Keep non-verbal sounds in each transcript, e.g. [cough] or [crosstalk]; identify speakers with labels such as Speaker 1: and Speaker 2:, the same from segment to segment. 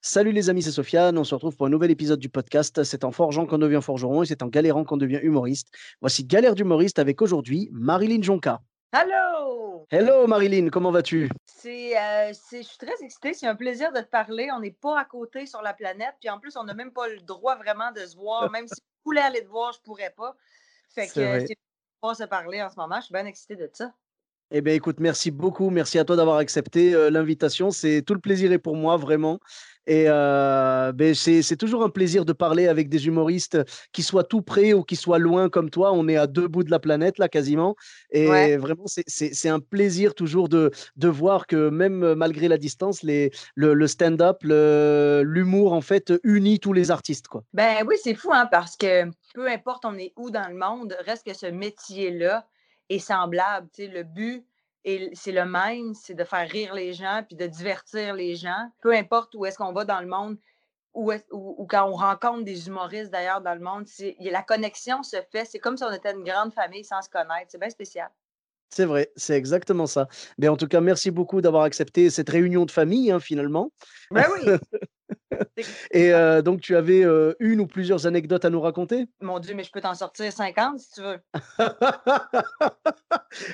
Speaker 1: Salut les amis, c'est Sofiane. On se retrouve pour un nouvel épisode du podcast. C'est en forgeant qu'on devient forgeron et c'est en galérant qu'on devient humoriste. Voici Galère d'humoriste avec aujourd'hui Marilyn Jonca.
Speaker 2: Allô!
Speaker 1: Hello Marilyn, comment vas-tu?
Speaker 2: C'est, euh, c'est- je suis très excitée. C'est un plaisir de te parler. On n'est pas à côté sur la planète. Puis en plus, on n'a même pas le droit vraiment de se voir. [laughs] Même si je voulais aller te voir, je pourrais pas. Fait que
Speaker 1: C'est
Speaker 2: euh, c'est pas se parler en ce moment. Je suis bien excitée de ça.
Speaker 1: Eh bien, écoute, merci beaucoup. Merci à toi d'avoir accepté euh, l'invitation. C'est tout le plaisir est pour moi, vraiment. Et euh, ben, c'est toujours un plaisir de parler avec des humoristes qui soient tout près ou qui soient loin comme toi. On est à deux bouts de la planète, là, quasiment. Et
Speaker 2: Ouais.
Speaker 1: vraiment, c'est- un plaisir toujours de, de voir que même euh, malgré la distance, les, le, le stand-up, l'humour, en fait, unit tous les artistes, quoi.
Speaker 2: Ben oui, c'est fou, hein, parce que peu importe on est où dans le monde, reste que ce métier-là est semblable. tu sais, Le but, est- c'est le même, c'est de faire rire les gens puis de divertir les gens. Peu importe où est-ce qu'on va dans le monde, ou, quand on rencontre des humoristes d'ailleurs dans le monde, la connexion se fait. C'est comme si on était une grande famille sans se connaître. C'est bien spécial.
Speaker 1: C'est vrai, c'est exactement ça. Mais en tout cas, merci beaucoup d'avoir accepté cette réunion de famille, hein, finalement.
Speaker 2: Ben oui, [laughs]
Speaker 1: Et euh, donc, tu avais euh, une ou plusieurs anecdotes à nous raconter?
Speaker 2: mon Dieu, mais je peux t'en sortir 50 si tu veux. [laughs]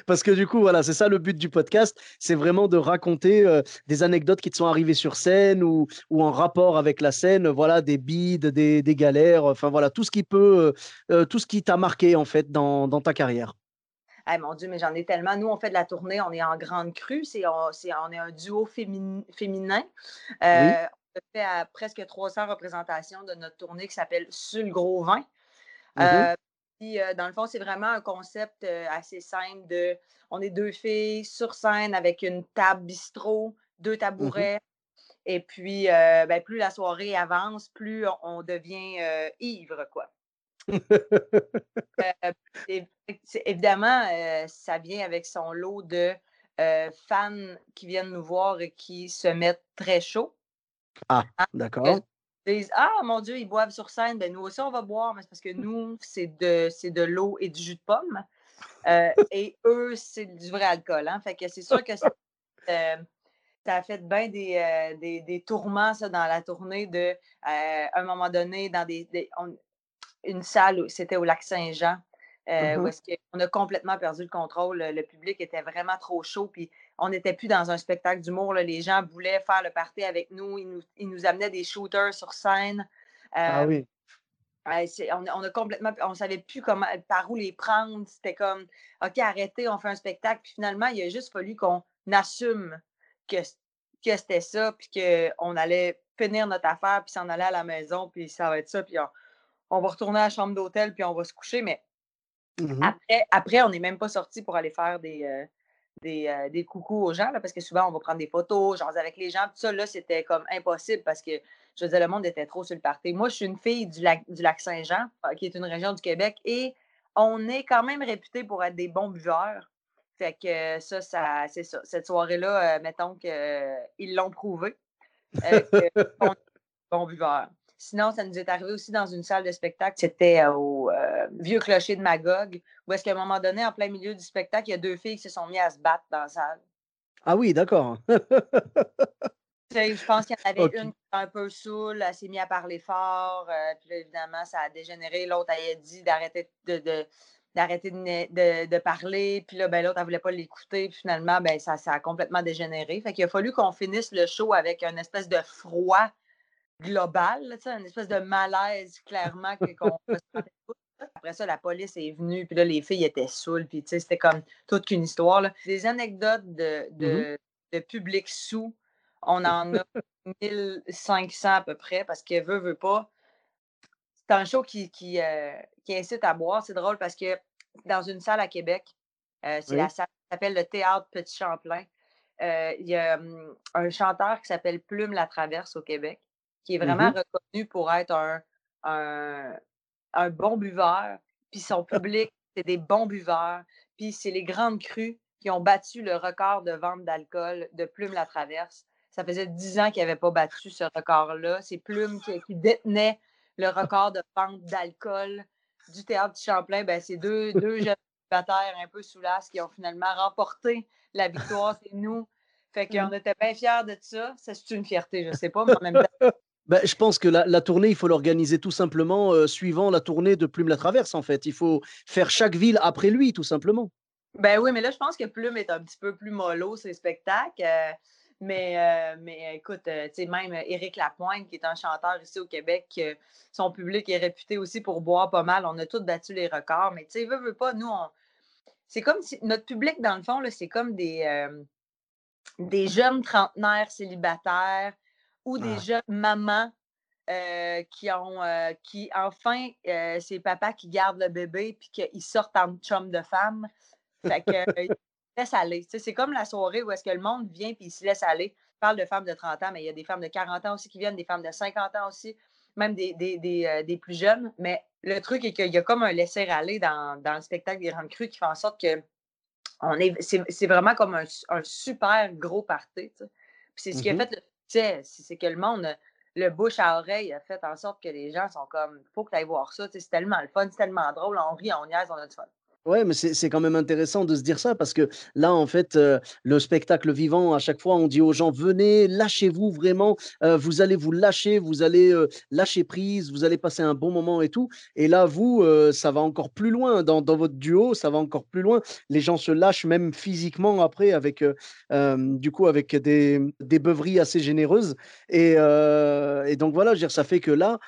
Speaker 1: Parce que du coup, voilà, c'est ça le but du podcast, c'est vraiment de raconter euh, des anecdotes qui te sont arrivées sur scène ou, ou en rapport avec la scène, voilà, des bides, des, des galères, enfin voilà, tout ce qui peut, tout ce qui t'a marqué en fait dans, dans ta carrière.
Speaker 2: Eh mon Dieu, mais j'en ai tellement. Nous, on fait de la tournée, on est en grande crue, c'est, on, c'est- on est un duo fémin- féminin. Euh, fait à presque 300 représentations de notre tournée qui s'appelle Sur le gros vin.
Speaker 1: Mhm.
Speaker 2: Euh, puis, euh, dans le fond, c'est vraiment un concept euh, assez simple de on est deux filles sur scène avec une table bistrot, deux tabourets. Et puis, ben, plus la soirée avance, plus on, devient ivre, quoi. [laughs] Évidemment, ça vient avec son lot de fans qui viennent nous voir et qui se mettent très chaud.
Speaker 1: D'accord.
Speaker 2: Ils disent Ah mon Dieu, ils boivent sur scène, ben nous aussi on va boire, mais c'est parce que nous, c'est de, c'est de l'eau et du jus de pomme. [laughs] Euh, et eux, c'est du vrai alcool. Hein? Fait que c'est sûr que ça, [laughs] euh, ça a fait bien des, euh, des, des tourments ça, dans la tournée de à un moment donné, dans des, des- on- une salle, où- c'était au lac Saint-Jean. où
Speaker 1: Mhm.
Speaker 2: est-ce qu'on a complètement perdu le contrôle. Le public était vraiment trop chaud. Puis on n'était plus dans un spectacle d'humour. Les gens voulaient faire le party avec nous. Ils nous, ils nous amenaient des shooters sur scène.
Speaker 1: Ah
Speaker 2: Euh,
Speaker 1: oui.
Speaker 2: On, on a complètement, on savait plus comment, par où les prendre. C'était comme, OK, arrêtez, on fait un spectacle. Puis finalement, il a juste fallu qu'on assume que, que c'était ça, puis qu'on allait finir notre affaire, puis s'en aller à la maison, puis ça va être ça, puis on, on va retourner à la chambre d'hôtel, puis on va se coucher. Mais
Speaker 1: Mhm.
Speaker 2: après, après on n'est même pas sorti pour aller faire des, euh, des, euh, des coucous aux gens, là, parce que souvent, on va prendre des photos, genre avec les gens. Puis ça, là, c'était comme impossible parce que, je veux dire, le monde était trop sur le party. Moi, je suis une fille du lac, du lac Saint-Jean, euh, qui est une région du Québec, et on est quand même réputé pour être des bons buveurs. Fait que euh, ça, ça c'est ça. Cette soirée-là, euh, mettons qu'ils l'ont prouvé, euh, qu'on [laughs] est des bons buveurs. Sinon, ça nous est arrivé aussi dans une salle de spectacle. C'était euh, au euh, Vieux Clocher de Magog, où est-ce qu'à un moment donné, en plein milieu du spectacle, il y a deux filles qui se sont mises à se battre dans la salle.
Speaker 1: Ah oui, d'accord.
Speaker 2: Je pense qu'il y en avait une qui était un peu saoule, elle s'est mise à parler fort, euh, puis là, évidemment, ça a dégénéré. L'autre, elle a dit d'arrêter de, de- d'arrêter de, ne- de- de parler, puis là, ben, l'autre, elle voulait pas l'écouter, puis finalement, ben, ça, ça a complètement dégénéré. Fait qu'il a fallu qu'on finisse le show avec une espèce de froid global, là, une espèce de malaise, clairement, qu'on. [laughs] Après ça, la police est venue, puis là, les filles étaient saoules, puis tu sais, c'était comme toute qu'une histoire. là. Des anecdotes de, de, de public sous, on [laughs] en a 1500 à peu près, parce que veut, veut pas. C'est un show qui, qui, euh, qui incite à boire. C'est drôle parce que dans une salle à Québec, euh, c'est
Speaker 1: Oui.
Speaker 2: la salle qui s'appelle le Théâtre Petit Champlain. il y a hum, un chanteur qui s'appelle Plume La Traverse au Québec, qui est vraiment
Speaker 1: Mmh
Speaker 2: reconnu pour être un, un, un bon buveur. Puis son public, c'est des bons buveurs. Puis c'est les grandes crues qui ont battu le record de vente d'alcool de Plume La Traverse. Ça faisait dix ans qu'il n'avait pas battu ce record-là. C'est Plume qui, qui, détenait le record de vente d'alcool du théâtre du Champlain. Ben, c'est deux, deux jeunes célibataires un peu sous l'as qui ont finalement remporté la [laughs] victoire. C'est nous. Fait qu'on était bien fiers de ça. C'est une fierté, je ne sais pas, mais en même [laughs] temps.
Speaker 1: Ben, je pense que la, tournée, il faut l'organiser tout simplement euh, suivant la tournée de Plume la Traverse, en fait. Il faut faire chaque ville après lui, tout simplement.
Speaker 2: Ben oui, mais là, je pense que Plume est un petit peu plus mollo, ses spectacles. Euh, mais, euh, mais écoute, tu sais, même Éric Lapointe, qui est un chanteur ici au Québec, son public est réputé aussi pour boire pas mal. On a tous battu les records. Mais tu sais, veut, veut pas, nous, on... c'est comme si notre public, dans le fond, c'est comme des, des jeunes trentenaires célibataires ou des
Speaker 1: Ah.
Speaker 2: jeunes mamans euh, qui ont euh, qui enfin euh, c'est papa qui garde le bébé puis qu'ils sortent en chum de femme. Fait que ils se laissent aller. C'est comme la soirée où est-ce que le monde vient puis il se laisse aller. Je parle de femmes de 30 ans, mais il y a des femmes de 40 ans aussi qui viennent, des femmes de 50 ans aussi, même des, des, des, des plus jeunes. Mais le truc est qu'il y a comme un laisser-aller dans, dans le spectacle des Grandes Crues qui fait en sorte que on est, c'est, vraiment comme un, un super gros party. c'est ce qui a
Speaker 1: Mhm.
Speaker 2: fait le succès, c'est que le monde, le bouche à oreille a fait en sorte que les gens sont comme, faut que tu ailles voir ça, c'est tellement le fun, c'est tellement drôle, on rit, on niaise, on a du fun.
Speaker 1: Ouais, mais c'est quand même intéressant de se dire ça parce que là, en fait, euh, le spectacle vivant, à chaque fois, on dit aux gens, venez, lâchez-vous vraiment, euh, vous allez vous lâcher, vous allez euh, lâcher prise, vous allez passer un bon moment et tout. Et là, vous, ça va encore plus loin dans, dans votre duo, ça va encore plus loin. Les gens se lâchent même physiquement après avec, du coup, avec des, des beuveries assez généreuses. Et, et donc voilà, je veux dire, ça fait que là,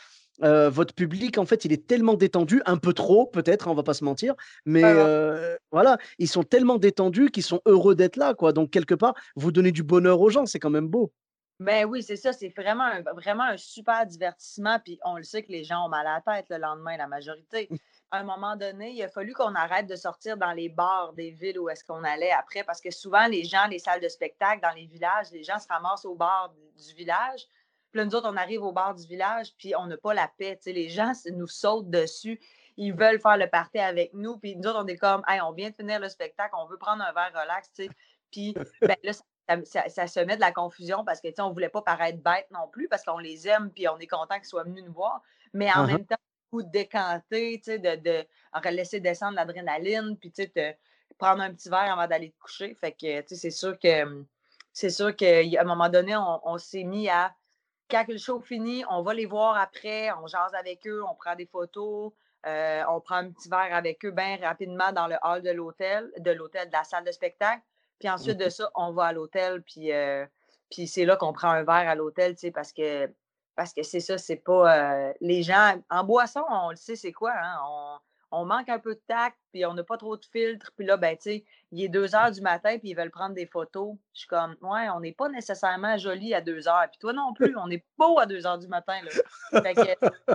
Speaker 1: euh, votre public, en fait, il est tellement détendu, un peu trop peut-être, hein, on va pas se mentir, mais
Speaker 2: ouais.
Speaker 1: euh, voilà, ils sont tellement détendus qu'ils sont heureux d'être là, quoi. Donc quelque part, vous donnez du bonheur aux gens, c'est quand même beau.
Speaker 2: Ben oui, c'est ça, c'est vraiment un, vraiment un super divertissement, puis on le sait que les gens ont mal à la tête le lendemain, la majorité. À un moment donné, il a fallu qu'on arrête de sortir dans les bars des villes où est-ce qu'on allait après, parce que souvent, les gens, les salles de spectacle dans les villages, les gens se ramassent au bar du village, puis là, nous autres, on arrive au bar du village, puis on n'a pas la paix, les gens nous sautent dessus, ils veulent faire le party avec nous, puis nous autres, on est comme, hey, on vient de finir le spectacle, on veut prendre un verre relax, puis [laughs] ben là, ça, ça- ça se met de la confusion parce que, on voulait pas paraître bête non plus parce qu'on les aime puis on est content qu'ils soient venus nous voir. Mais en
Speaker 1: Uh-huh.
Speaker 2: même temps, coup de décanter, tu sais, de, de laisser descendre l'adrénaline puis, tu sais, te- prendre un petit verre avant d'aller te coucher. Fait que, tu sais, c'est sûr que, c'est sûr qu'à un moment donné, on, on s'est mis à, quand le show finit, on va les voir après, on jase avec eux, on prend des photos, euh, on prend un petit verre avec eux bien rapidement dans le hall de l'hôtel, de l'hôtel, de la salle de spectacle. Puis ensuite de ça, on va à l'hôtel, puis, euh, puis c'est là qu'on prend un verre à l'hôtel, tu sais, parce que parce que c'est ça, c'est pas. euh, les gens. En boisson, on le sait, c'est quoi, hein? On, on manque un peu de tact, puis on n'a pas trop de filtre. Puis là, ben, tu sais, il est 2 heures du matin, puis ils veulent prendre des photos. Je suis comme, ouais, on n'est pas nécessairement joli à 2 heures. Puis toi non plus, on est beau à 2 heures du matin, là. Fait que, [laughs]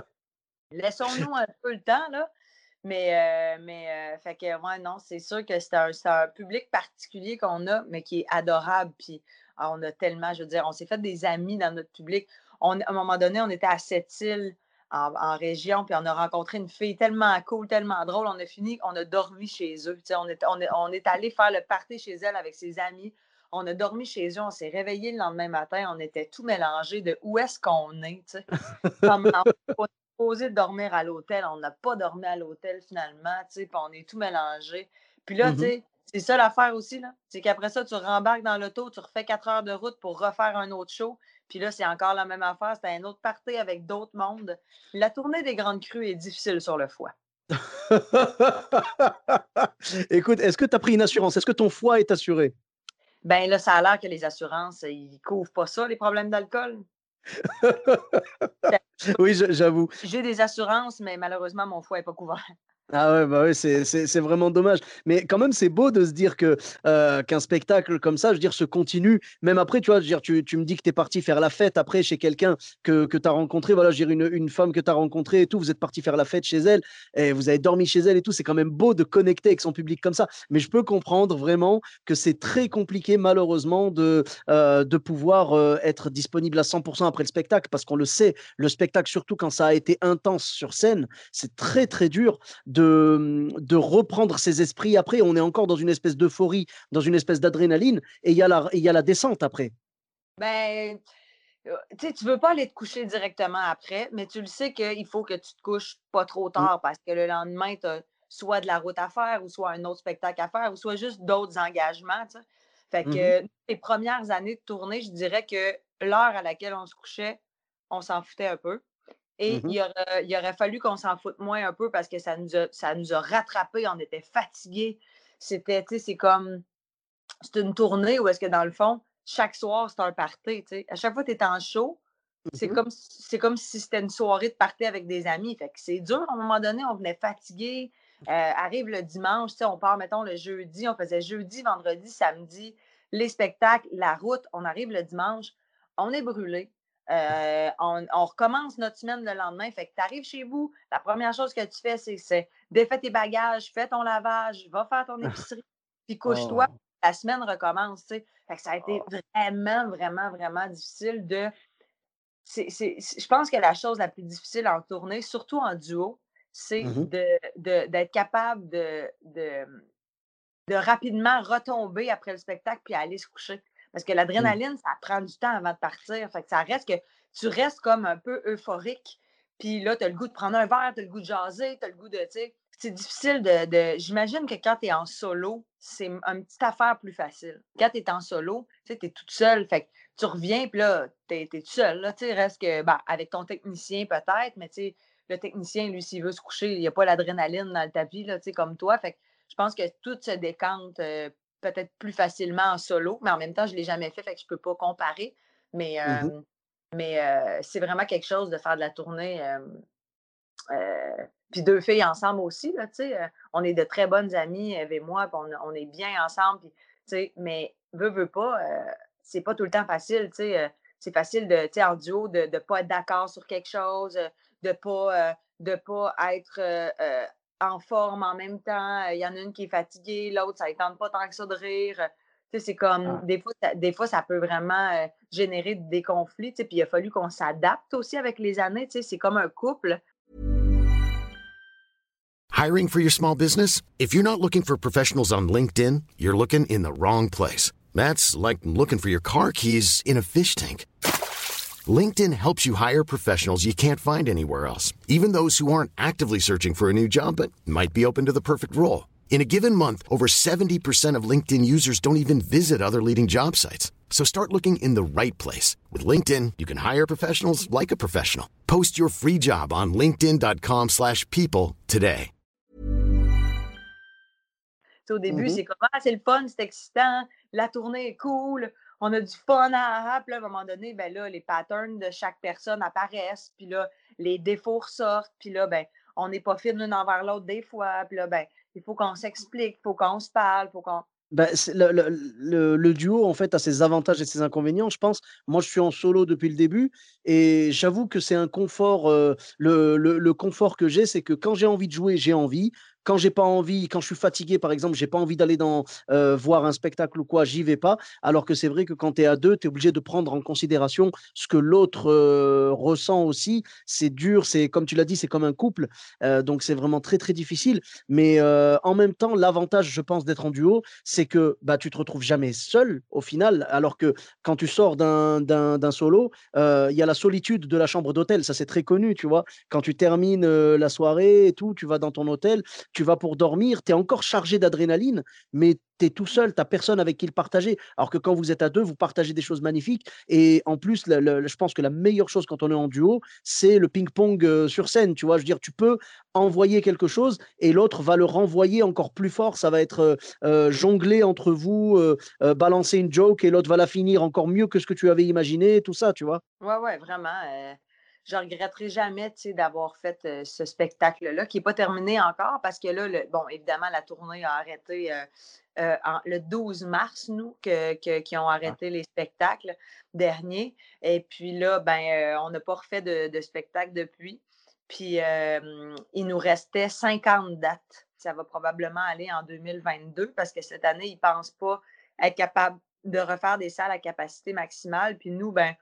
Speaker 2: laissons-nous un peu le temps, là. Mais, euh, mais euh, fait que, ouais, non, c'est sûr que c'est un, c'est un public particulier qu'on a, mais qui est adorable. Puis ah, on a tellement, je veux dire, on s'est fait des amis dans notre public. On, à un moment donné, on était à Sept-Îles en, en région, puis on a rencontré une fille tellement cool, tellement drôle. On a fini, on a dormi chez eux. Tu on, est, on, est, on est allé faire le party chez elle avec ses amis. On a dormi chez eux, on s'est réveillé le lendemain matin, on était tout mélangé de où est-ce qu'on est, tu sais. Comme [laughs] on est supposé dormir à l'hôtel, on n'a pas dormi à l'hôtel finalement, tu puis on est tout mélangé. Puis là, tu
Speaker 1: Mhm.
Speaker 2: sais, c'est ça l'affaire aussi, là. C'est qu'après ça, tu rembarques dans l'auto, tu refais quatre heures de route pour refaire un autre show. Puis là, c'est encore la même affaire, c'est un autre party avec d'autres mondes. La tournée des Grandes Crues est difficile sur le foie. [laughs]
Speaker 1: Écoute, est-ce que tu as pris une assurance? Est-ce que ton foie est assuré?
Speaker 2: Ben là, ça a l'air que les assurances, ils couvrent pas ça, les problèmes d'alcool. [laughs]
Speaker 1: Oui, j'avoue.
Speaker 2: J'ai des assurances, mais malheureusement, mon foie n'est pas couvert.
Speaker 1: Ah ouais, bah ouais, c'est vraiment dommage. Mais quand même, c'est beau de se dire que euh, qu'un spectacle comme ça, je veux dire, se continue. Même après, tu vois, je dire, tu, tu me dis que tu es parti faire la fête après chez quelqu'un que, que tu as rencontré. Voilà, je veux dire, une, une femme que tu as rencontrée et tout. Vous êtes parti faire la fête chez elle et vous avez dormi chez elle et tout. C'est quand même beau de connecter avec son public comme ça. Mais je peux comprendre vraiment que c'est très compliqué, malheureusement, de, euh, de pouvoir euh, être disponible à 100% après le spectacle parce qu'on le sait, le spectacle, surtout quand ça a été intense sur scène, c'est très, très dur de de, reprendre ses esprits après. On est encore dans une espèce d'euphorie, dans une espèce d'adrénaline, et il y, a la, y a la descente après.
Speaker 2: Ben, euh, tu veux pas aller te coucher directement après, mais tu le sais qu'il faut que tu te couches pas trop mmh. tard parce que le lendemain, tu as soit de la route à faire, ou soit un autre spectacle à faire, ou soit juste d'autres engagements. Fait mmh que les premières années de tournée, je dirais que l'heure à laquelle on se couchait, on s'en foutait un peu. Et mmh il, aurait, fallu qu'on s'en foute moins un peu parce que ça nous a, ça nous a rattrapés, on était fatigués. C'était, tu sais, c'est comme, c'est une tournée où est-ce que dans le fond, chaque soir, c'est un party, tu sais. À chaque fois que tu es en show, c'est mmh comme, c'est comme si c'était une soirée de party avec des amis. Fait que c'est dur, à un moment donné, on venait fatigué. Euh, arrive le dimanche, tu sais, on part, mettons, le jeudi, on faisait jeudi, vendredi, samedi, les spectacles, la route, on arrive le dimanche, on est brûlé. Euh, on, recommence notre semaine le lendemain. Fait que tu arrives chez vous, la première chose que tu fais, c'est défais tes bagages, fais ton lavage, va faire ton [laughs] épicerie, puis couche-toi. Oh. La semaine recommence. Fait que ça a été oh. vraiment, vraiment, vraiment difficile de. je pense que la chose la plus difficile en tournée, surtout en duo, c'est mmh d'être capable de, de, de rapidement retomber après le spectacle puis aller se coucher. Parce que l'adrénaline, ça prend du temps avant de partir. Fait que ça reste que tu restes comme un peu euphorique. Puis là, tu as le goût de prendre un verre, tu as le goût de jaser, tu as le goût de. C'est difficile de. J'imagine que quand tu es en solo, c'est une petite affaire plus facile. Quand tu es en solo, tu es toute seule. Fait que tu reviens, puis là, tu es, toute seule. Là, reste que, ben, avec ton technicien peut-être, mais le technicien, lui, s'il veut se coucher, il n'y a pas l'adrénaline dans le tapis, là, comme toi. Fait que je pense que tout se décante euh, peut-être plus facilement en solo, mais en même temps, je ne l'ai jamais fait, fait que je ne peux pas comparer. Mais, mmh mais c'est vraiment quelque chose de faire de la tournée. puis deux filles ensemble aussi, là, on est de très bonnes amies, Eve et moi, on, on, est bien ensemble. Mais veut, veut pas, c'est pas tout le temps facile. c'est facile de, en duo de ne pas être d'accord sur quelque chose, de ne pas, de pas être en forme en même temps. Il y en a une qui est fatiguée, l'autre, ça ne tente pas tant que ça de rire. C'est comme, ah. des, fois, ça, des fois, ça peut vraiment euh, générer des conflits. Puis il a fallu qu'on s'adapte aussi avec les années. C'est comme un couple.
Speaker 3: Hiring for your small business? If you're not looking for professionals on LinkedIn, you're looking in the wrong place. That's like looking for your car keys in a fish tank. LinkedIn helps you hire professionals you can't find anywhere else, even those who aren't actively searching for a new job but might be open to the perfect role. In a given month, over 70% of LinkedIn users don't even visit other leading job sites. So start looking in the right place. With LinkedIn, you can hire professionals like a professional. Post your free job on linkedin.com slash people today.
Speaker 2: Au début, mm -hmm. c'est comme, ah, c'est le fun, c'est excitant, la tournée est cool, on a du fun à, à, à un moment donné, ben là, les patterns de chaque personne apparaissent, puis là, les défauts ressortent, puis là, ben, on n'est pas fine l'une envers l'autre des fois, puis là, ben, il faut qu'on s'explique, il faut qu'on se parle, faut qu'on.
Speaker 1: Ben, le, duo, en fait, a ses avantages et ses inconvénients, je pense. Moi, je suis en solo depuis le début et j'avoue que c'est un confort. Euh, le, confort que j'ai, c'est que quand j'ai envie de jouer, j'ai envie. Quand j'ai pas envie, quand je suis fatigué, par exemple, j'ai pas envie d'aller euh, voir un spectacle ou quoi, j'y vais pas. Alors que c'est vrai que quand tu es à deux, tu es obligé de prendre en considération ce que l'autre euh, ressent aussi. C'est dur, c'est comme tu l'as dit, c'est comme un couple. Euh, donc c'est vraiment très très difficile. Mais en même temps, l'avantage, je pense, d'être en duo, c'est que bah, tu te retrouves jamais seul au final. Alors que quand tu sors d'un solo, il y a la solitude de la chambre d'hôtel. Ça, c'est très connu, tu vois. Quand tu termines la soirée et tout, tu vas dans ton hôtel tu vas pour dormir, tu es encore chargé d'adrénaline, mais tu es tout seul, tu personne avec qui le partager. Alors que quand vous êtes à deux, vous partagez des choses magnifiques. Et en plus, je pense que la meilleure chose quand on est en duo, c'est le ping-pong euh, sur scène. Tu vois, je veux dire, tu peux envoyer quelque chose et l'autre va le renvoyer encore plus fort. Ça va être euh, euh, jonglé entre vous, balancer une joke et l'autre va la finir encore mieux que ce que tu avais imaginé, tout ça, tu vois.
Speaker 2: Ouais, ouais, vraiment je regretterai jamais d'avoir fait ce spectacle-là, qui n'est pas terminé encore parce que là, bon, évidemment, la tournée a arrêté le 12 mars, nous, qui ont ah. arrêté les spectacles derniers. Et puis là, ben, on n'a pas refait de, de, spectacle depuis. Puis il nous restait 50 dates. Ça va probablement aller en 2022 parce que cette année, ils ne pensent pas être capables de refaire des salles à capacité maximale. Puis nous, ben,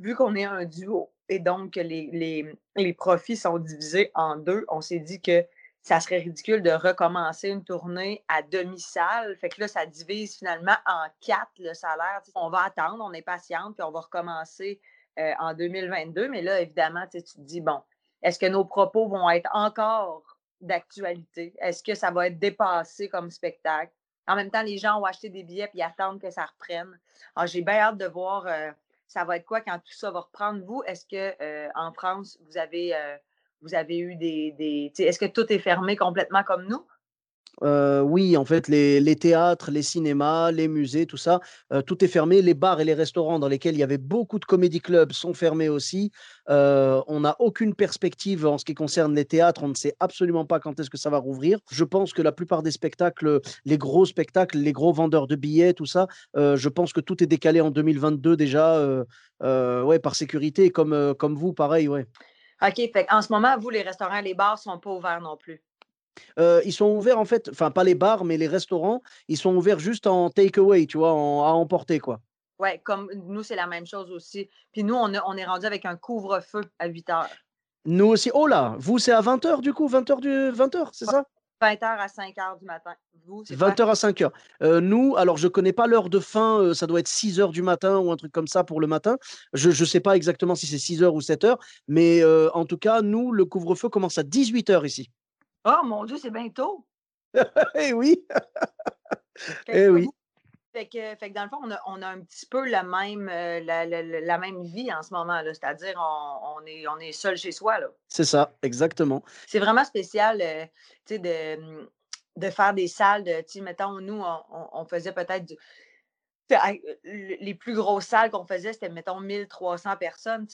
Speaker 2: vu qu'on est un duo et donc les, les, profits sont divisés en deux, on s'est dit que ça serait ridicule de recommencer une tournée à demi-salle. Fait que là, ça divise finalement en quatre le salaire. on va attendre, on est patiente, puis on va recommencer euh, en 2022. Mais là, évidemment, tu te dis, bon, est-ce que nos propos vont être encore d'actualité? Est-ce que ça va être dépassé comme spectacle? En même temps, les gens ont acheté des billets et attendent que ça reprenne. Alors, j'ai bien hâte de voir euh, ça va être quoi quand tout ça va reprendre? Vous, est-ce que euh, en France, vous avez, euh, vous avez eu des. des est-ce que tout est fermé complètement comme nous?
Speaker 1: Oui, en fait, les, théâtres, les cinémas, les musées, tout ça, tout est fermé. Les bars et les restaurants dans lesquels il y avait beaucoup de comédie clubs sont fermés aussi. on n'a aucune perspective en ce qui concerne les théâtres. On ne sait absolument pas quand est-ce que ça va rouvrir. Je pense que la plupart des spectacles, les gros spectacles, les gros vendeurs de billets, tout ça, je pense que tout est décalé en 2022 déjà, ouais, par sécurité, comme, comme vous, pareil, ouais.
Speaker 2: OK, fait en ce moment, vous, les restaurants, les bars sont pas ouverts non plus
Speaker 1: ils sont ouverts en fait, enfin pas les bars, mais les restaurants, ils sont ouverts juste en take-away, tu vois, à emporter quoi.
Speaker 2: Ouais, comme nous, c'est la même chose aussi. Puis nous, on, on est rendu avec un couvre-feu à 8 heures.
Speaker 1: Nous aussi. Oh là, vous, c'est à 20 h du coup, 20 h du 20 h c'est ça?
Speaker 2: 20 h à 5 h du matin.
Speaker 1: Vous, 20 h à 5 h nous, alors je connais pas l'heure de fin, ça doit être 6 h du matin ou un truc comme ça pour le matin. Je ne sais pas exactement si c'est 6 h ou 7 h mais en tout cas, nous, le couvre-feu commence à 18 h ici.
Speaker 2: Oh mon Dieu, c'est bientôt! [laughs]
Speaker 1: eh oui! eh oui!
Speaker 2: Fait que, fait que, dans le fond, on a, on a un petit peu la même, euh, la, la, même vie en ce moment. là C'est-à-dire, on, on, est, on est seul chez soi. là.
Speaker 1: C'est ça, exactement.
Speaker 2: C'est vraiment spécial euh, de, mmh, de faire des salles. De, mettons, nous, on, on faisait peut-être du. Les plus grosses salles qu'on faisait, c'était, mettons, 1300 personnes.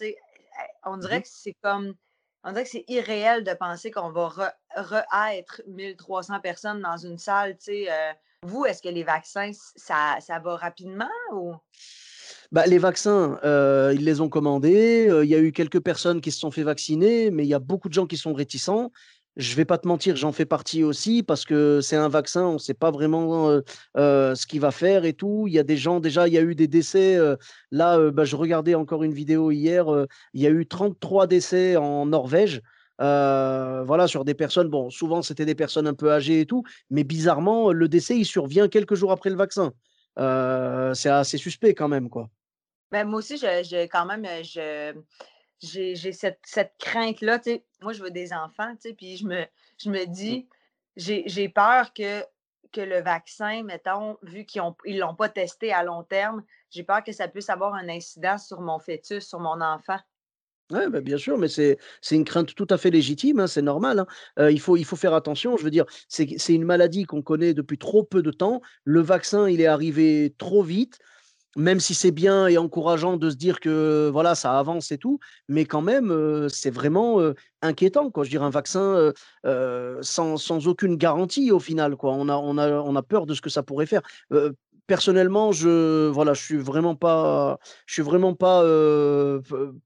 Speaker 2: On dirait mmh que c'est comme on dirait que c'est irréel de penser qu'on va re-être 1300 personnes dans une salle. Euh, vous, est-ce que les vaccins, ça, ça va rapidement ou?
Speaker 1: Bah, les vaccins, euh, ils les ont commandés. Euh, il y a eu quelques personnes qui se sont fait vacciner, mais il y a beaucoup de gens qui sont réticents. Je vais pas te mentir, j'en fais partie aussi parce que c'est un vaccin, on ne sait pas vraiment ce qu'il va faire et tout. Il y a des gens, déjà, il y a eu des décès. là, bah, je regardais encore une vidéo hier, il y a eu 33 décès en Norvège. voilà, sur des personnes, bon, souvent c'était des personnes un peu âgées et tout, mais bizarrement, le décès, il survient quelques jours après le vaccin. c'est assez suspect quand même, quoi.
Speaker 2: Ben, moi aussi, je, quand même, je, j'ai cette, cette crainte-là. Moi, je veux des enfants, puis je me, je me mmh. dis, j'ai peur que, que le vaccin, mettons, vu qu'ils ne l'ont pas testé à long terme, j'ai peur que ça puisse avoir un incident sur mon fœtus, sur mon enfant.
Speaker 1: Oui, ben bien sûr, mais c'est une crainte tout à fait légitime, hein, c'est normal. Hein. Euh, il, faut, il faut faire attention. Je veux dire, c'est une maladie qu'on connaît depuis trop peu de temps. Le vaccin, il est arrivé trop vite même si c'est bien et encourageant de se dire que voilà, ça avance et tout, mais quand même, c'est vraiment inquiétant. Quoi. Je dirais un vaccin sans, sans, aucune garantie au final. Quoi. On, a, on, a, on a peur de ce que ça pourrait faire. personnellement, je voilà, je suis vraiment pas, je suis vraiment pas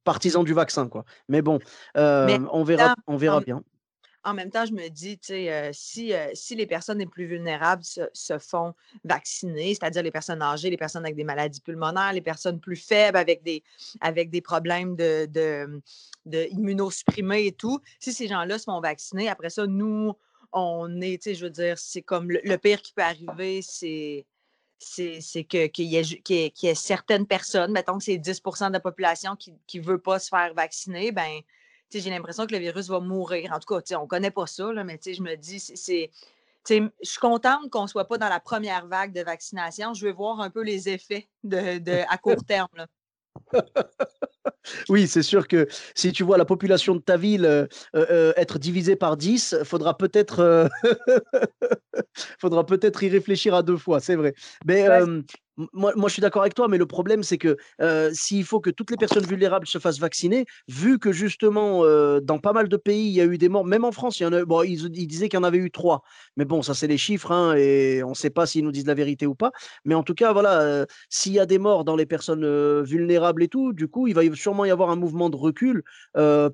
Speaker 1: partisan du vaccin. Quoi. Mais bon, on verra, on verra bien
Speaker 2: en même temps, je me dis, tu sais, euh, si, euh, si les personnes les plus vulnérables se, font vacciner, c'est-à-dire les personnes âgées, les personnes avec des maladies pulmonaires, les personnes plus faibles avec des, avec des problèmes de, de, immunosupprimés et tout, si ces gens-là se font vacciner, après ça, nous, on est, tu sais, je veux dire, c'est comme le, pire qui peut arriver, c'est c'est qu'il y, y, ait certaines personnes, mettons que c'est 10% de la population qui ne veut pas se faire vacciner, ben j'ai l'impression que le virus va mourir. En tout cas, on ne connaît pas ça, là, mais je me dis, c'est. Je suis contente qu'on ne soit pas dans la première vague de vaccination. Je veux voir un peu les effets de, à court [laughs] terme.
Speaker 1: oui, c'est sûr que si tu vois la population de ta ville euh, euh, être divisée par 10, faudra peut-être euh, [laughs] faudra peut-être y réfléchir à deux fois, c'est vrai. Mais moi, je suis d'accord avec toi, mais le problème, c'est que euh, s'il faut que toutes les personnes vulnérables se fassent vacciner, vu que justement, euh, dans pas mal de pays, il y a eu des morts, même en France, il y en a, bon, ils, disaient qu'il y en avait eu trois. Mais bon, ça, c'est les chiffres, hein, et on ne sait pas s'ils nous disent la vérité ou pas. Mais en tout cas, voilà, euh, s'il y a des morts dans les personnes vulnérables et tout, du coup, il va sûrement y avoir un mouvement de recul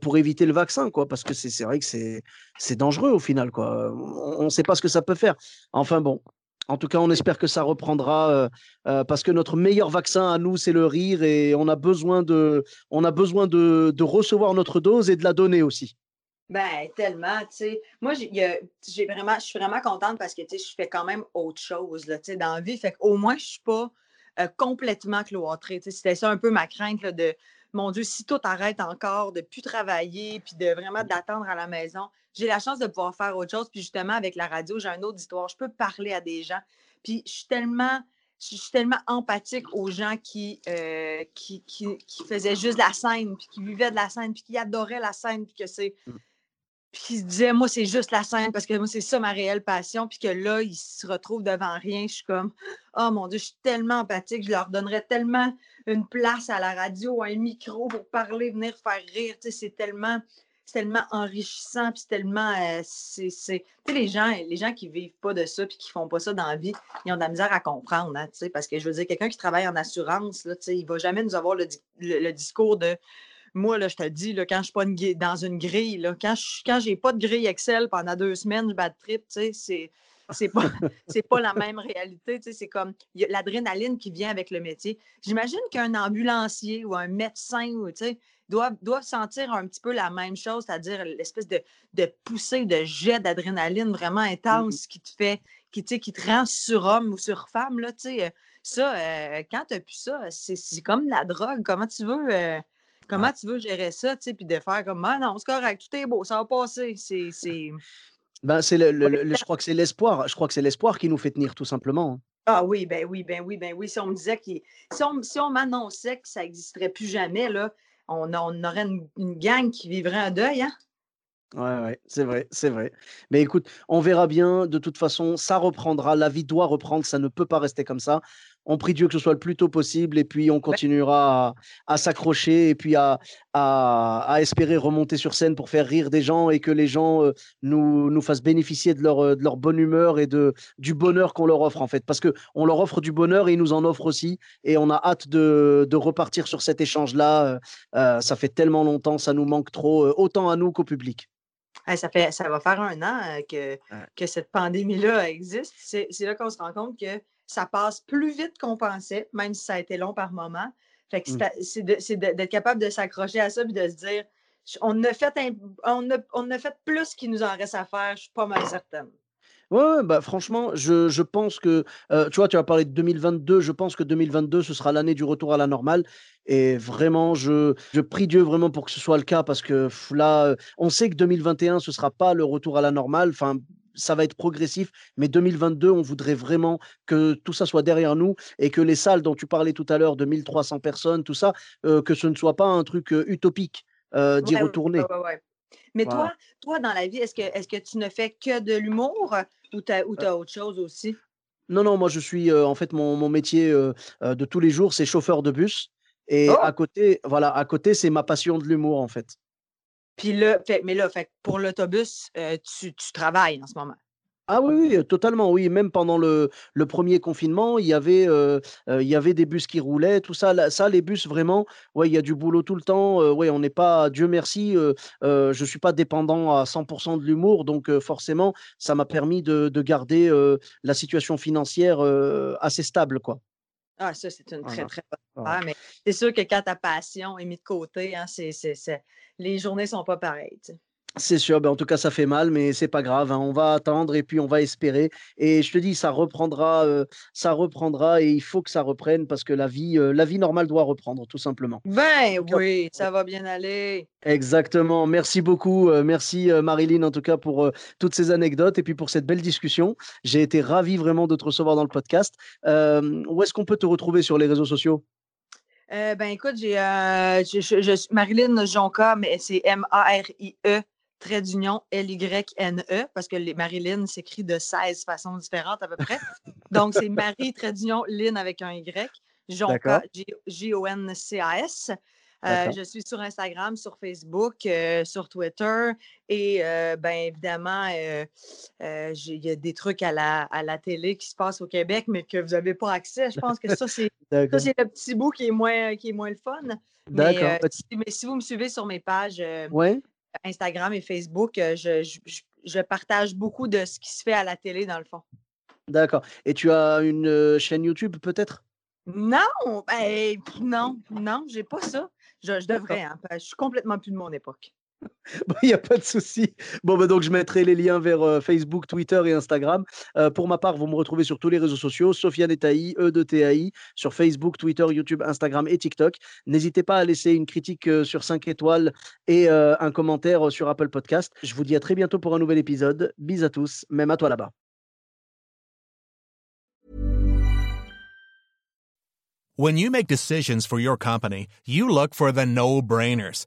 Speaker 1: pour éviter le vaccin, quoi, parce que c'est vrai que c'est dangereux au final, quoi. On ne sait pas ce que ça peut faire. Enfin bon, en tout cas, on espère que ça reprendra euh, euh, parce que notre meilleur vaccin à nous, c'est le rire et on a besoin de, on a besoin de, recevoir notre dose et de la donner aussi.
Speaker 2: Ben, tellement, tu sais. Moi, j'ai vraiment, je suis vraiment contente parce que, tu sais, je fais quand même autre chose, là, tu sais, dans la vie. Fait qu'au moins, je suis pas euh, complètement cloîtrée. Tu sais, c'était ça un peu ma crainte, de, mon Dieu, si tout arrête encore, de ne plus travailler, puis de vraiment d'attendre à la maison j'ai la chance de pouvoir faire autre chose. Puis justement, avec la radio, j'ai un auditoire. Je peux parler à des gens. Puis je suis tellement, je suis tellement empathique aux gens qui, euh, qui, qui, faisaient juste la scène, puis qui vivaient de la scène, puis qui adoraient la scène, puis que c'est. Puis qui se disaient, moi, c'est juste la scène parce que moi, c'est ça ma réelle passion. Puis que là, ils se retrouvent devant rien. Je suis comme, oh mon Dieu, je suis tellement empathique. Je leur donnerais tellement une place à la radio, un micro pour parler, venir faire rire. Tu sais, c'est tellement tellement enrichissant, puis c'est tellement. Euh, c'est, tu sais, les gens, les gens qui vivent pas de ça, puis qui font pas ça dans la vie, ils ont de la misère à comprendre, hein, tu sais, parce que je veux dire, quelqu'un qui travaille en assurance, là, tu sais, il va jamais nous avoir le, discours de. Moi, là, je te dis, là, quand je suis pas dans une grille, là, quand je quand j'ai pas de grille Excel pendant deux semaines, je bats de trip, tu sais, c'est c'est pas, [laughs] pas la même réalité. Tu sais, c'est comme l'adrénaline qui vient avec le métier. J'imagine qu'un ambulancier ou un médecin, tu sais, doivent, doivent sentir un petit peu la même chose, c'est-à-dire l'espèce de, de poussée, de jet d'adrénaline vraiment mmh intense qui te fait, qui, qui te rend surhomme ou surfemme. Là, euh, ça, euh, quand tu as pu ça, c'est comme la drogue. Comment tu veux. Euh, comment tu veux gérer ça, tu sais, puis de faire comme ah non, c'est correct, tout est beau, ça va passer. C'est.
Speaker 1: Ben, c'est le, je crois que c'est l'espoir. Je crois que c'est l'espoir qui nous fait tenir, tout simplement. Hein.
Speaker 2: Ah oui, ben oui, ben oui, ben oui. Si on me disait que si on, si on m'annonçait que ça n'existerait plus jamais, là, on, aurait une, gang qui vivrait un deuil, hein?
Speaker 1: Ouais, ouais, c'est vrai, c'est vrai. Mais écoute, on verra bien. De toute façon, ça reprendra. La vie doit reprendre. Ça ne peut pas rester comme ça on prie Dieu que ce soit le plus tôt possible et puis on continuera à, s'accrocher et puis à, à, espérer remonter sur scène pour faire rire des gens et que les gens euh, nous, nous fassent bénéficier de leur, de leur bonne humeur et de, du bonheur qu'on leur offre en fait. Parce qu'on leur offre du bonheur et ils nous en offrent aussi et on a hâte de, de repartir sur cet échange-là. Euh, euh, ça fait tellement longtemps, ça nous manque trop, autant à nous qu'au public.
Speaker 2: Ça, fait, ça va faire un an que, que cette pandémie-là existe. C'est là qu'on se rend compte que ça passe plus vite qu'on pensait, même si ça a été long par moment. Fait que c'est mmh. d'être capable de s'accrocher à ça et de se dire on a fait, on on a fait plus qu'il nous en reste à faire, je suis pas mal certaine.
Speaker 1: Ouais, bah franchement, je, je pense que, euh, tu vois, tu as parlé de 2022, je pense que 2022, ce sera l'année du retour à la normale. Et vraiment, je, je prie Dieu vraiment pour que ce soit le cas parce que là, on sait que 2021, ce sera pas le retour à la normale. Enfin, ça va être progressif, mais 2022, on voudrait vraiment que tout ça soit derrière nous et que les salles dont tu parlais tout à l'heure de 1300 personnes, tout ça, euh, que ce ne soit pas un truc euh, utopique euh, d'y retourner.
Speaker 2: mais toi, toi, dans la vie, est-ce que, est que tu ne fais que de l'humour? Ou tu as, as, autre chose aussi?
Speaker 1: Non, non, moi je suis, en fait, mon, mon métier de tous les jours, c'est chauffeur de bus. Et oh! à côté, voilà, à côté, c'est ma passion de l'humour, en fait.
Speaker 2: Puis là, fait, mais là, fait, pour l'autobus, euh, tu, travailles en ce moment?
Speaker 1: Ah oui, oui, totalement, oui. Même pendant le, le premier confinement, il y, avait, euh, euh, il y avait des bus qui roulaient, tout ça. ça, les bus, vraiment, ouais, il y a du boulot tout le temps. ouais, on n'est pas, Dieu merci, je ne suis pas dépendant à 100% de l'humour. Donc, forcément, ça m'a permis de, de garder la situation financière assez stable, quoi.
Speaker 2: Ah, ça, c'est une très, très bonne affaire. Mais c'est sûr que quand ta passion est mise de côté, hein, c'est, les journées ne sont pas pareilles.
Speaker 1: C'est sûr, ben en tout cas, ça fait mal, mais c'est pas grave. Hein. On va attendre et puis on va espérer. Et je te dis, ça reprendra, euh, ça reprendra et il faut que ça reprenne parce que la vie, euh, la vie normale doit reprendre, tout simplement.
Speaker 2: Ben oui, ça va bien aller.
Speaker 1: Exactement. Merci beaucoup. Euh, merci Marilyn, en tout cas, pour toutes ces anecdotes et puis pour cette belle discussion. J'ai été ravi vraiment de te recevoir dans le podcast. où est-ce qu'on peut te retrouver sur les réseaux sociaux?
Speaker 2: ben écoute, j'ai Marilyn Jonca, mais c'est M-A-R-I-E trait d'union L-Y-N-E, parce que les Marilyn s'écrit de 16 façons différentes à peu près. Donc, c'est Marie [laughs] Tradition Lynn avec un Y. Jonca, J-O-N-C-A-S. Euh, je suis sur Instagram, sur Facebook, euh, sur Twitter et euh, bien évidemment, il y a des trucs à la, à la télé qui se passent au Québec, mais que vous n'avez pas accès. Je pense que [laughs] ça, c'est le petit bout qui est moins, qui est moins le fun. Mais, mais, si vous me suivez sur mes pages Instagram et Facebook, je, je, partage beaucoup de ce qui se fait à la télé, dans le fond.
Speaker 1: D'accord. Et tu as une chaîne YouTube peut-être?
Speaker 2: Non, ben, non, non, j'ai pas ça. Je, devrais, hein, je suis complètement plus de mon époque.
Speaker 1: Il n'y a pas de souci. Bon, ben donc je mettrai les liens vers euh, Facebook, Twitter et Instagram. Euh, pour ma part, vous me retrouvez sur tous les réseaux sociaux, Sofiane Etaï, E de TAI, sur Facebook, Twitter, YouTube, Instagram et TikTok. N'hésitez pas à laisser une critique euh, sur 5 étoiles et un commentaire sur Apple Podcast. Je vous dis à très bientôt pour un nouvel épisode. Bis à tous, même à toi là-bas.
Speaker 4: When you make decisions for your company, you look for the no-brainers.